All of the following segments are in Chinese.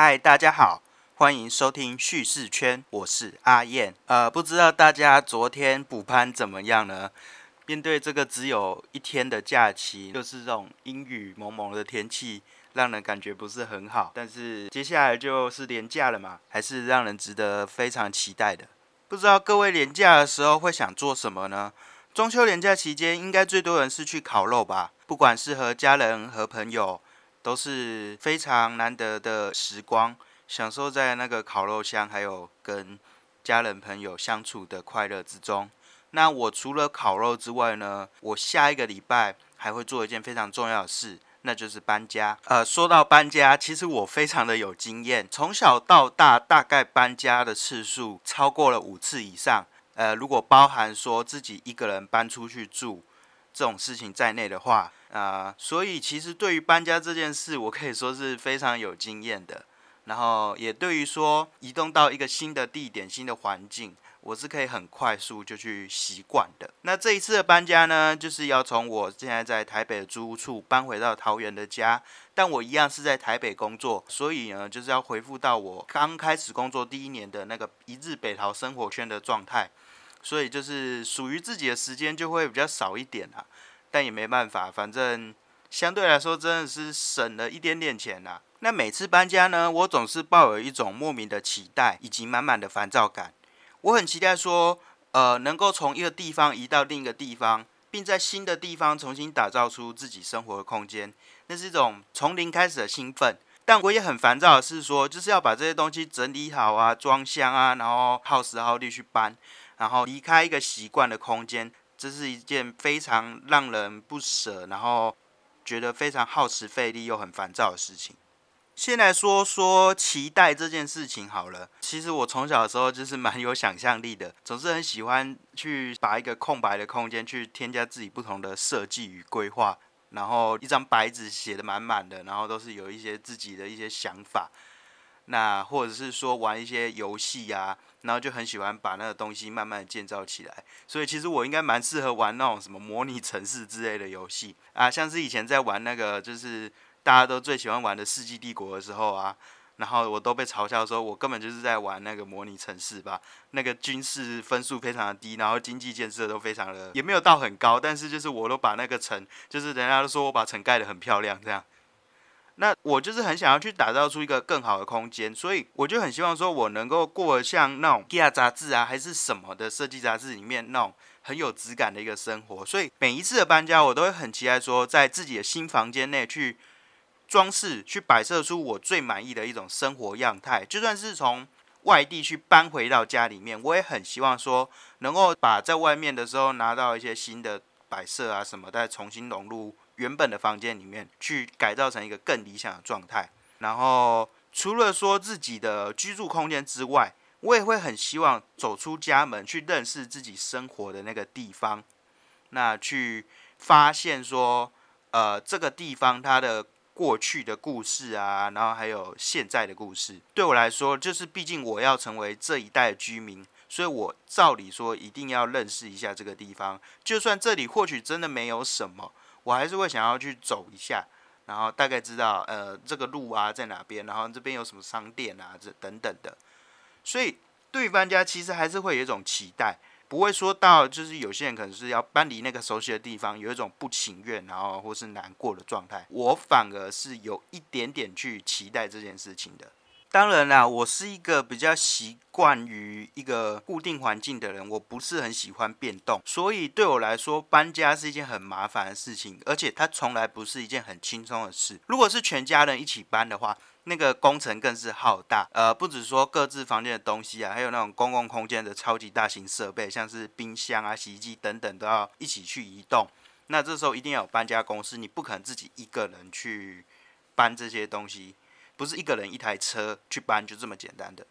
嗨，大家好，欢迎收听叙事圈，我是阿燕。呃，不知道大家昨天补班怎么样呢？面对这个只有一天的假期，就是这种阴雨蒙蒙的天气，让人感觉不是很好。但是接下来就是年假了嘛，还是让人值得非常期待的。不知道各位年假的时候会想做什么呢？中秋年假期间，应该最多人是去烤肉吧？不管是和家人和朋友。都是非常难得的时光，享受在那个烤肉香，还有跟家人朋友相处的快乐之中。那我除了烤肉之外呢，我下一个礼拜还会做一件非常重要的事，那就是搬家。呃，说到搬家，其实我非常的有经验，从小到大大概搬家的次数超过了五次以上。呃，如果包含说自己一个人搬出去住这种事情在内的话。啊，所以其实对于搬家这件事，我可以说是非常有经验的。然后也对于说移动到一个新的地点、新的环境，我是可以很快速就去习惯的。那这一次的搬家呢，就是要从我现在在台北的租屋处搬回到桃园的家，但我一样是在台北工作，所以呢，就是要回复到我刚开始工作第一年的那个一日北桃生活圈的状态，所以就是属于自己的时间就会比较少一点啊。但也没办法，反正相对来说真的是省了一点点钱啦。那每次搬家呢，我总是抱有一种莫名的期待以及满满的烦躁感。我很期待说，呃，能够从一个地方移到另一个地方，并在新的地方重新打造出自己生活的空间，那是一种从零开始的兴奋。但我也很烦躁的是说，就是要把这些东西整理好啊，装箱啊，然后耗时耗力去搬，然后离开一个习惯的空间。这是一件非常让人不舍，然后觉得非常耗时费力又很烦躁的事情。先来说说期待这件事情好了。其实我从小的时候就是蛮有想象力的，总是很喜欢去把一个空白的空间去添加自己不同的设计与规划，然后一张白纸写的满满的，然后都是有一些自己的一些想法。那或者是说玩一些游戏啊，然后就很喜欢把那个东西慢慢建造起来。所以其实我应该蛮适合玩那种什么模拟城市之类的游戏啊，像是以前在玩那个就是大家都最喜欢玩的《世纪帝国》的时候啊，然后我都被嘲笑说我根本就是在玩那个模拟城市吧，那个军事分数非常的低，然后经济建设都非常的也没有到很高，但是就是我都把那个城，就是人家都说我把城盖的很漂亮这样。那我就是很想要去打造出一个更好的空间，所以我就很希望说，我能够过像那种 GIA 杂志啊，还是什么的设计杂志里面那种很有质感的一个生活。所以每一次的搬家，我都会很期待说，在自己的新房间内去装饰、去摆设出我最满意的一种生活样态。就算是从外地去搬回到家里面，我也很希望说，能够把在外面的时候拿到一些新的摆设啊什么，再重新融入。原本的房间里面去改造成一个更理想的状态，然后除了说自己的居住空间之外，我也会很希望走出家门去认识自己生活的那个地方，那去发现说，呃，这个地方它的过去的故事啊，然后还有现在的故事，对我来说，就是毕竟我要成为这一代的居民，所以我照理说一定要认识一下这个地方，就算这里或许真的没有什么。我还是会想要去走一下，然后大概知道呃这个路啊在哪边，然后这边有什么商店啊这等等的，所以对于搬家其实还是会有一种期待，不会说到就是有些人可能是要搬离那个熟悉的地方，有一种不情愿，然后或是难过的状态，我反而是有一点点去期待这件事情的。当然啦，我是一个比较习惯于一个固定环境的人，我不是很喜欢变动，所以对我来说搬家是一件很麻烦的事情，而且它从来不是一件很轻松的事。如果是全家人一起搬的话，那个工程更是浩大，呃，不止说各自房间的东西啊，还有那种公共空间的超级大型设备，像是冰箱啊、洗衣机等等，都要一起去移动。那这时候一定要有搬家公司，你不可能自己一个人去搬这些东西。不是一个人一台车去搬就这么简单的。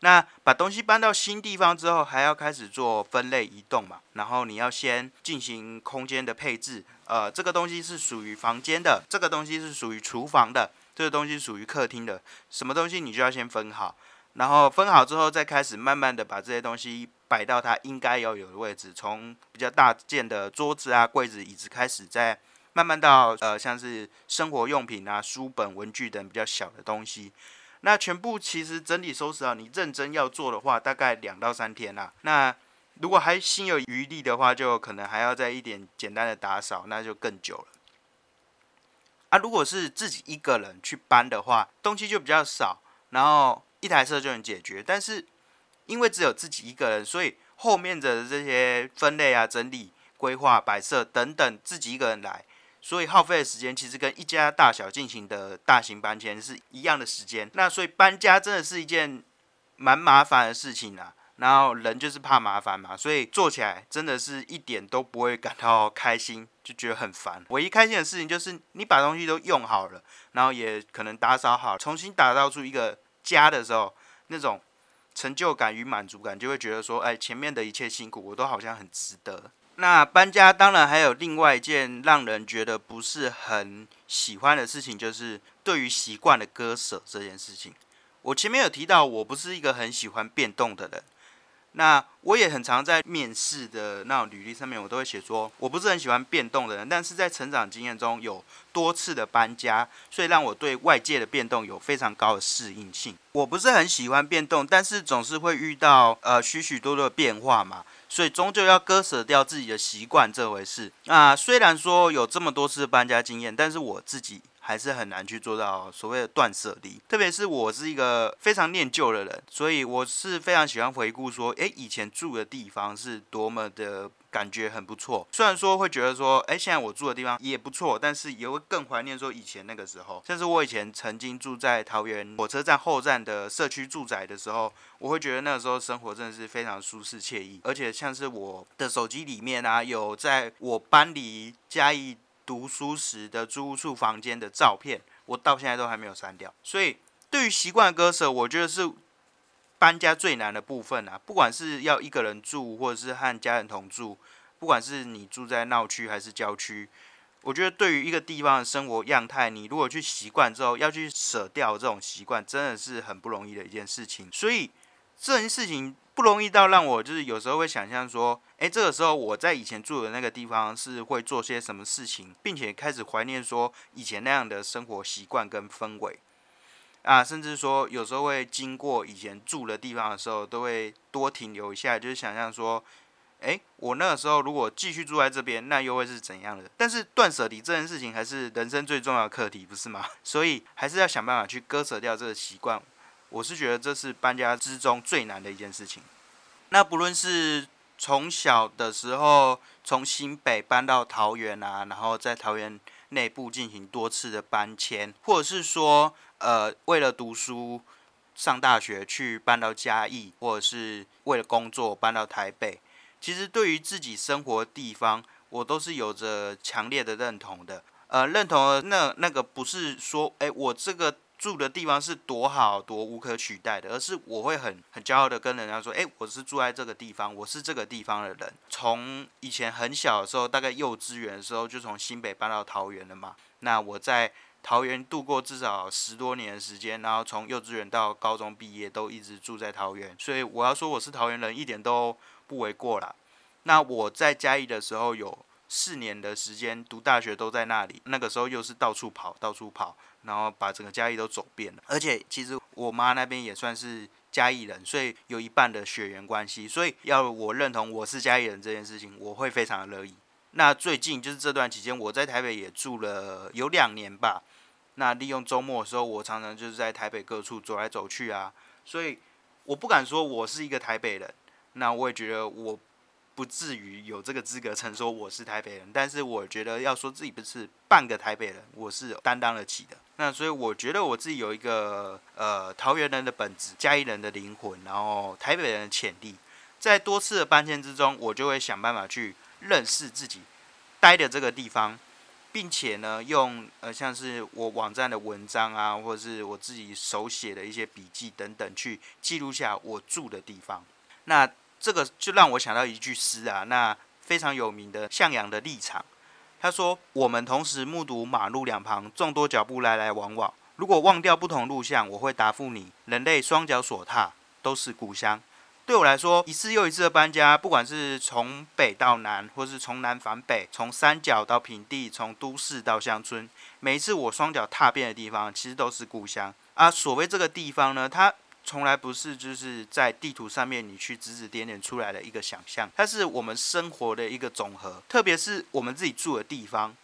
那把东西搬到新地方之后，还要开始做分类移动嘛？然后你要先进行空间的配置。呃，这个东西是属于房间的，这个东西是属于厨房的，这个东西属于客厅的。什么东西你就要先分好，然后分好之后，再开始慢慢的把这些东西摆到它应该要有的位置。从比较大件的桌子啊、柜子、椅子开始，再慢慢到呃，像是生活用品啊、书本、文具等比较小的东西，那全部其实整理收拾好，你认真要做的话，大概两到三天啦。那如果还心有余力的话，就可能还要再一点简单的打扫，那就更久了。啊，如果是自己一个人去搬的话，东西就比较少，然后一台车就能解决。但是因为只有自己一个人，所以后面的这些分类啊、整理、规划、摆设等等，自己一个人来，所以耗费的时间其实跟一家大小进行的大型搬迁是一样的时间。那所以搬家真的是一件蛮麻烦的事情啊。然后人就是怕麻烦嘛，所以做起来真的是一点都不会感到开心，就觉得很烦。唯一开心的事情就是你把东西都用好了，然后也可能打扫好，重新打造出一个家的时候，那种成就感与满足感，就会觉得说，哎，前面的一切辛苦我都好像很值得。那搬家当然还有另外一件让人觉得不是很喜欢的事情，就是对于习惯的割舍这件事情。我前面有提到，我不是一个很喜欢变动的人。那我也很常在面试的那种履历上面，我都会写说，我不是很喜欢变动的人，但是在成长经验中有多次的搬家，所以让我对外界的变动有非常高的适应性。我不是很喜欢变动，但是总是会遇到呃许许多多的变化嘛，所以终究要割舍掉自己的习惯这回事。那虽然说有这么多次搬家经验，但是我自己。还是很难去做到所谓的断舍离，特别是我是一个非常念旧的人，所以我是非常喜欢回顾说，诶，以前住的地方是多么的感觉很不错。虽然说会觉得说，诶，现在我住的地方也不错，但是也会更怀念说以前那个时候。像是我以前曾经住在桃园火车站后站的社区住宅的时候，我会觉得那个时候生活真的是非常舒适惬意，而且像是我的手机里面啊，有在我搬离嘉义。读书时的租屋处房间的照片，我到现在都还没有删掉。所以，对于习惯割舍，我觉得是搬家最难的部分啊。不管是要一个人住，或者是和家人同住，不管是你住在闹区还是郊区，我觉得对于一个地方的生活样态，你如果去习惯之后，要去舍掉这种习惯，真的是很不容易的一件事情。所以，这件事情。不容易到让我就是有时候会想象说，诶，这个时候我在以前住的那个地方是会做些什么事情，并且开始怀念说以前那样的生活习惯跟氛围啊，甚至说有时候会经过以前住的地方的时候，都会多停留一下，就是想象说，诶，我那个时候如果继续住在这边，那又会是怎样的？但是断舍离这件事情还是人生最重要的课题，不是吗？所以还是要想办法去割舍掉这个习惯。我是觉得这是搬家之中最难的一件事情。那不论是从小的时候从新北搬到桃园啊，然后在桃园内部进行多次的搬迁，或者是说呃为了读书上大学去搬到嘉义，或者是为了工作搬到台北，其实对于自己生活地方，我都是有着强烈的认同的。呃，认同那那个不是说，哎，我这个。住的地方是多好多无可取代的，而是我会很很骄傲的跟人家说，哎，我是住在这个地方，我是这个地方的人。从以前很小的时候，大概幼稚园的时候就从新北搬到桃园了嘛。那我在桃园度过至少十多年的时间，然后从幼稚园到高中毕业都一直住在桃园，所以我要说我是桃园人一点都不为过啦。那我在嘉义的时候有四年的时间读大学都在那里，那个时候又是到处跑，到处跑。然后把整个嘉义都走遍了，而且其实我妈那边也算是嘉义人，所以有一半的血缘关系，所以要我认同我是嘉义人这件事情，我会非常的乐意。那最近就是这段期间，我在台北也住了有两年吧。那利用周末的时候，我常常就是在台北各处走来走去啊，所以我不敢说我是一个台北人，那我也觉得我。不至于有这个资格称说我是台北人，但是我觉得要说自己不是半个台北人，我是担当得起的。那所以我觉得我自己有一个呃桃园人的本质，嘉义人的灵魂，然后台北人的潜力。在多次的搬迁之中，我就会想办法去认识自己待的这个地方，并且呢，用呃像是我网站的文章啊，或者是我自己手写的一些笔记等等，去记录下我住的地方。那这个就让我想到一句诗啊，那非常有名的向阳的立场。他说：“我们同时目睹马路两旁众多脚步来来往往。如果忘掉不同路向，我会答复你：人类双脚所踏都是故乡。对我来说，一次又一次的搬家，不管是从北到南，或是从南返北，从山脚到平地，从都市到乡村，每一次我双脚踏遍的地方，其实都是故乡。”啊，所谓这个地方呢，它从来不是就是在地图上面你去指指点点出来的一个想象，它是我们生活的一个总和。特别是我们自己住的地方，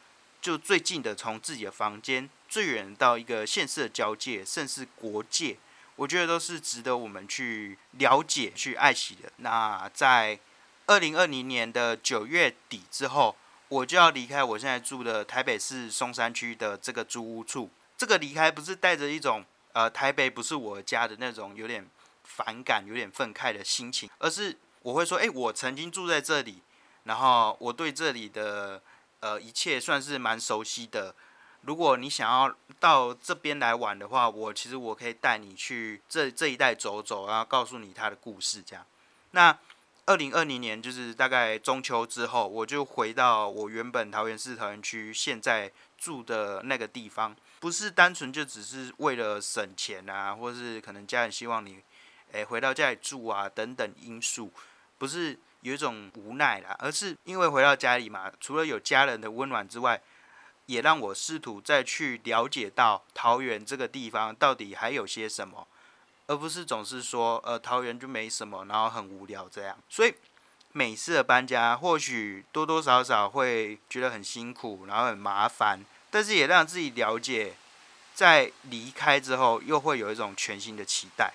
就最近的从自己的房间，最远到一个县市的交界，甚至国界，我觉得都是值得我们去了解、去爱惜的。那在二零二零年的九月底之后，我就要离开我现在住的台北市松山区的这个租屋处。这个离开不是带着一种呃台北不是我家的那种有点反感、有点愤慨的心情，而是我会说，哎，我曾经住在这里，然后我对这里的呃一切算是蛮熟悉的。如果你想要到这边来玩的话，我其实我可以带你去这这一带走走，然后告诉你他的故事。这样，那二零二零年就是大概中秋之后，我就回到我原本桃园市桃园区现在住的那个地方。不是单纯就只是为了省钱啊，或是可能家人希望你，诶回到家里住啊等等因素，不是有一种无奈啦，而是因为回到家里嘛，除了有家人的温暖之外，也让我试图再去了解到桃园这个地方到底还有些什么，而不是总是说呃桃园就没什么，然后很无聊这样。所以每次的搬家，或许多多少少会觉得很辛苦，然后很麻烦。但是也让自己了解，在离开之后，又会有一种全新的期待。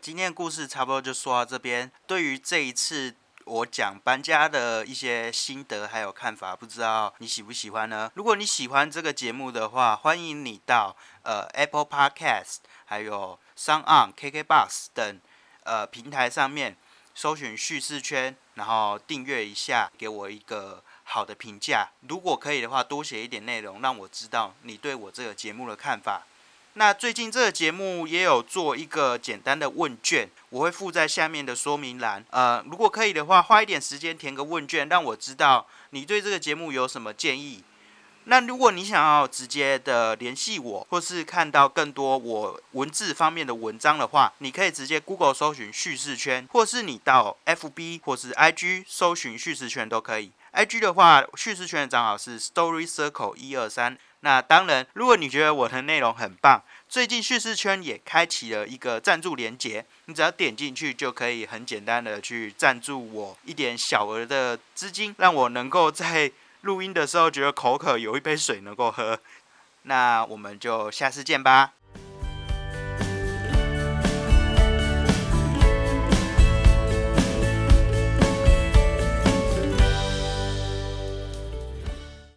今天的故事差不多就说到这边。对于这一次我讲搬家的一些心得还有看法，不知道你喜不喜欢呢？如果你喜欢这个节目的话，欢迎你到呃 Apple Podcast、还有 Sound On、KKBox 等呃平台上面搜寻叙事圈，然后订阅一下，给我一个。好的评价，如果可以的话，多写一点内容，让我知道你对我这个节目的看法。那最近这个节目也有做一个简单的问卷，我会附在下面的说明栏。呃，如果可以的话，花一点时间填个问卷，让我知道你对这个节目有什么建议。那如果你想要直接的联系我，或是看到更多我文字方面的文章的话，你可以直接 Google 搜寻叙事圈，或是你到 FB 或是 IG 搜寻叙事圈都可以。I G 的话，叙事圈的账号是 Story Circle 一二三。那当然，如果你觉得我的内容很棒，最近叙事圈也开启了一个赞助连接，你只要点进去就可以很简单的去赞助我一点小额的资金，让我能够在录音的时候觉得口渴，有一杯水能够喝。那我们就下次见吧。